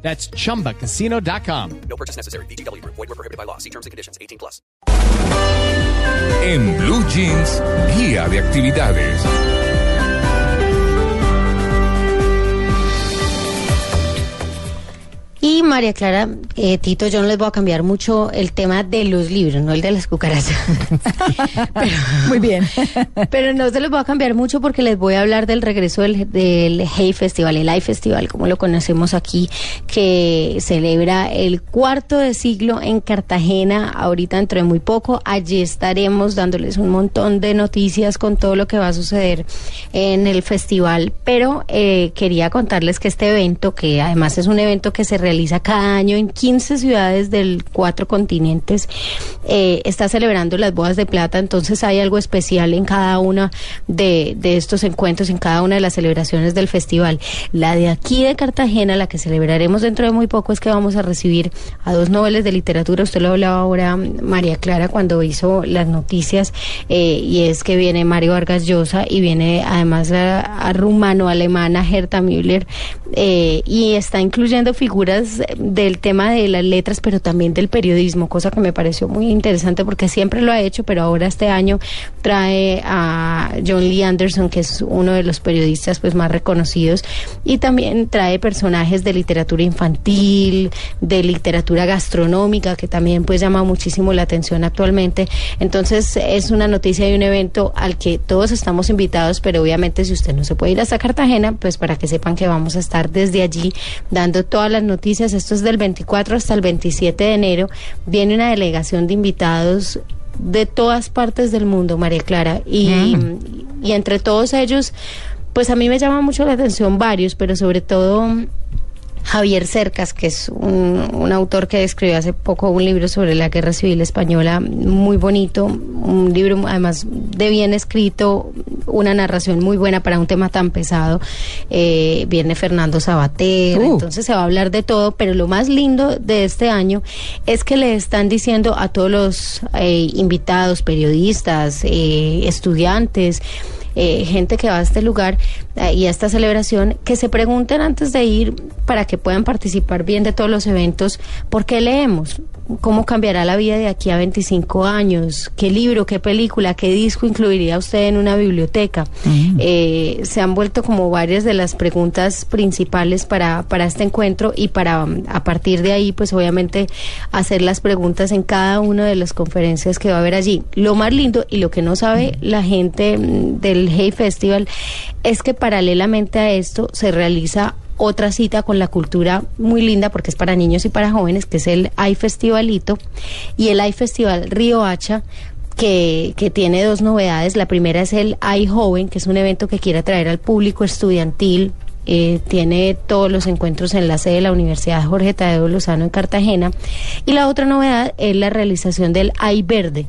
That's chumbacasino.com. No purchase necessary. BGW. Void were prohibited by law. See terms and conditions. 18 plus. En Blue Jeans, guía de actividades. Y María Clara, eh, Tito, yo no les voy a cambiar mucho el tema de los libros, no el de las cucarachas. pero, Muy bien. pero no se los voy a cambiar mucho porque les voy a hablar del regreso del, del Hey Festival, el Hay Festival, como lo conocemos aquí, que celebra el cuarto de siglo en Cartagena, ahorita dentro de muy poco. Allí estaremos dándoles un montón de noticias con todo lo que va a suceder en el festival, pero eh, quería contarles que este evento, que además es un evento que se realiza cada año en 15 ciudades del cuatro continentes, eh, está celebrando las bodas de plata, entonces hay algo especial en cada una de, de estos encuentros, en cada una de las celebraciones del festival. La de aquí de Cartagena, la que celebraremos dentro de muy poco, es que vamos a recibir a dos noveles de literatura, usted lo hablaba ahora, María Clara, cuando hizo las noticias, eh, y es que viene Mario Vargas Llosa y viene además la a rumano-alemana Herta Müller, eh, y está incluyendo figuras del tema de las letras, pero también del periodismo, cosa que me pareció muy interesante porque siempre lo ha hecho, pero ahora este año trae a John Lee Anderson, que es uno de los periodistas pues más reconocidos, y también trae personajes de literatura infantil, de literatura gastronómica, que también pues llama muchísimo la atención actualmente. Entonces es una noticia y un evento al que todos estamos invitados, pero obviamente si usted no se puede ir hasta Cartagena, pues para que sepan que vamos a estar desde allí dando todas las noticias. Esto es del 24 hasta el 27 de enero. Viene una delegación de invitados de todas partes del mundo, María Clara. Y, y entre todos ellos, pues a mí me llama mucho la atención varios, pero sobre todo Javier Cercas, que es un, un, autor que escribió hace poco un libro sobre la guerra civil española, muy bonito, un libro además de bien escrito, una narración muy buena para un tema tan pesado. Eh, viene Fernando Sabater, uh. entonces se va a hablar de todo, pero lo más lindo de este año es que le están diciendo a todos los eh, invitados, periodistas, eh, estudiantes, eh, gente que va a este lugar eh, y a esta celebración, que se pregunten antes de ir para que puedan participar bien de todos los eventos, ¿por qué leemos? ¿Cómo cambiará la vida de aquí a 25 años? ¿Qué libro, qué película, qué disco incluiría usted en una biblioteca? Mm. Eh, se han vuelto como varias de las preguntas principales para, para este encuentro y para a partir de ahí, pues obviamente hacer las preguntas en cada una de las conferencias que va a haber allí. Lo más lindo y lo que no sabe la gente del Hey Festival es que paralelamente a esto se realiza otra cita con la cultura muy linda porque es para niños y para jóvenes, que es el AI Festivalito y el AI Festival Río Hacha. Que, que, tiene dos novedades. La primera es el AI Joven, que es un evento que quiere atraer al público estudiantil. Eh, tiene todos los encuentros en la sede de la Universidad Jorge Tadeo Lozano en Cartagena. Y la otra novedad es la realización del AI Verde,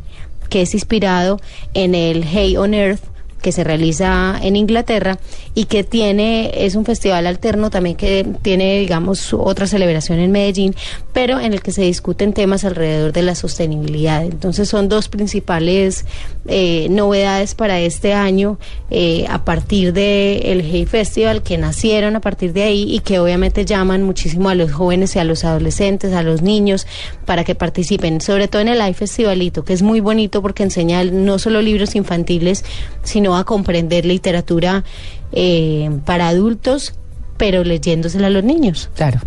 que es inspirado en el Hey on Earth, que se realiza en Inglaterra y que tiene, es un festival alterno también que tiene, digamos, otra celebración en Medellín, pero en el que se discuten temas alrededor de la sostenibilidad. Entonces son dos principales eh, novedades para este año eh, a partir del el Hey Festival que nacieron a partir de ahí y que obviamente llaman muchísimo a los jóvenes y a los adolescentes, a los niños para que participen, sobre todo en el Hay Festivalito, que es muy bonito porque enseña no solo libros infantiles, sino a comprender literatura eh, para adultos, pero leyéndosela a los niños. Claro.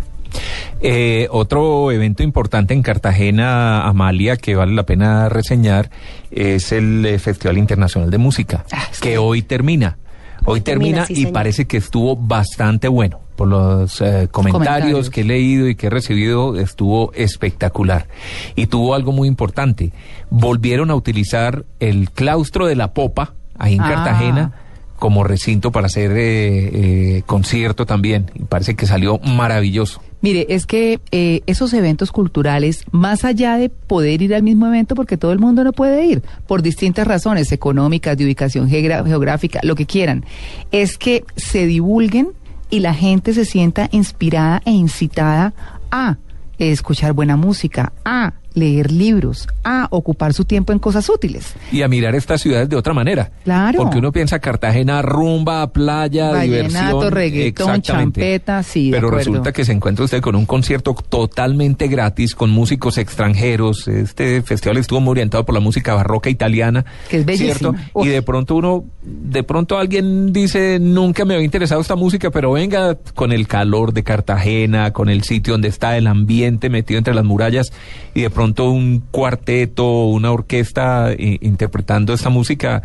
Eh, otro evento importante en Cartagena, Amalia, que vale la pena reseñar, es el eh, Festival Internacional de Música, ah, sí. que hoy termina. Hoy termina, termina sí, y señor. parece que estuvo bastante bueno. Por los eh, comentarios, comentarios que he leído y que he recibido, estuvo espectacular. Y tuvo algo muy importante. Volvieron a utilizar el claustro de la popa, ahí en ah. Cartagena, como recinto para hacer eh, eh, concierto también. Y parece que salió maravilloso. Mire, es que eh, esos eventos culturales, más allá de poder ir al mismo evento, porque todo el mundo no puede ir, por distintas razones económicas, de ubicación geográfica, lo que quieran, es que se divulguen y la gente se sienta inspirada e incitada a escuchar buena música, a leer libros, a ocupar su tiempo en cosas útiles. Y a mirar estas ciudades de otra manera. Claro. Porque uno piensa Cartagena, rumba, playa, Vallenato, diversión. reggaetón, champeta, sí, Pero resulta que se encuentra usted con un concierto totalmente gratis, con músicos extranjeros. Este festival estuvo muy orientado por la música barroca italiana. Que es. Uf. Y de pronto uno, de pronto alguien dice, nunca me había interesado esta música, pero venga con el calor de Cartagena, con el sitio donde está el ambiente metido entre las murallas, y de pronto un cuarteto, una orquesta eh, interpretando esta música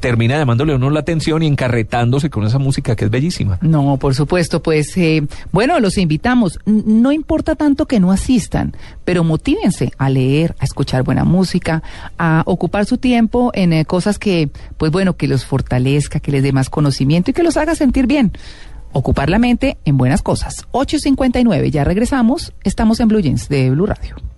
termina llamándole a uno la atención y encarretándose con esa música que es bellísima. No, por supuesto, pues eh, bueno, los invitamos. No importa tanto que no asistan, pero motívense a leer, a escuchar buena música, a ocupar su tiempo en eh, cosas que, pues bueno, que los fortalezca, que les dé más conocimiento y que los haga sentir bien. Ocupar la mente en buenas cosas. 8.59, ya regresamos. Estamos en Blue Jeans de Blue Radio.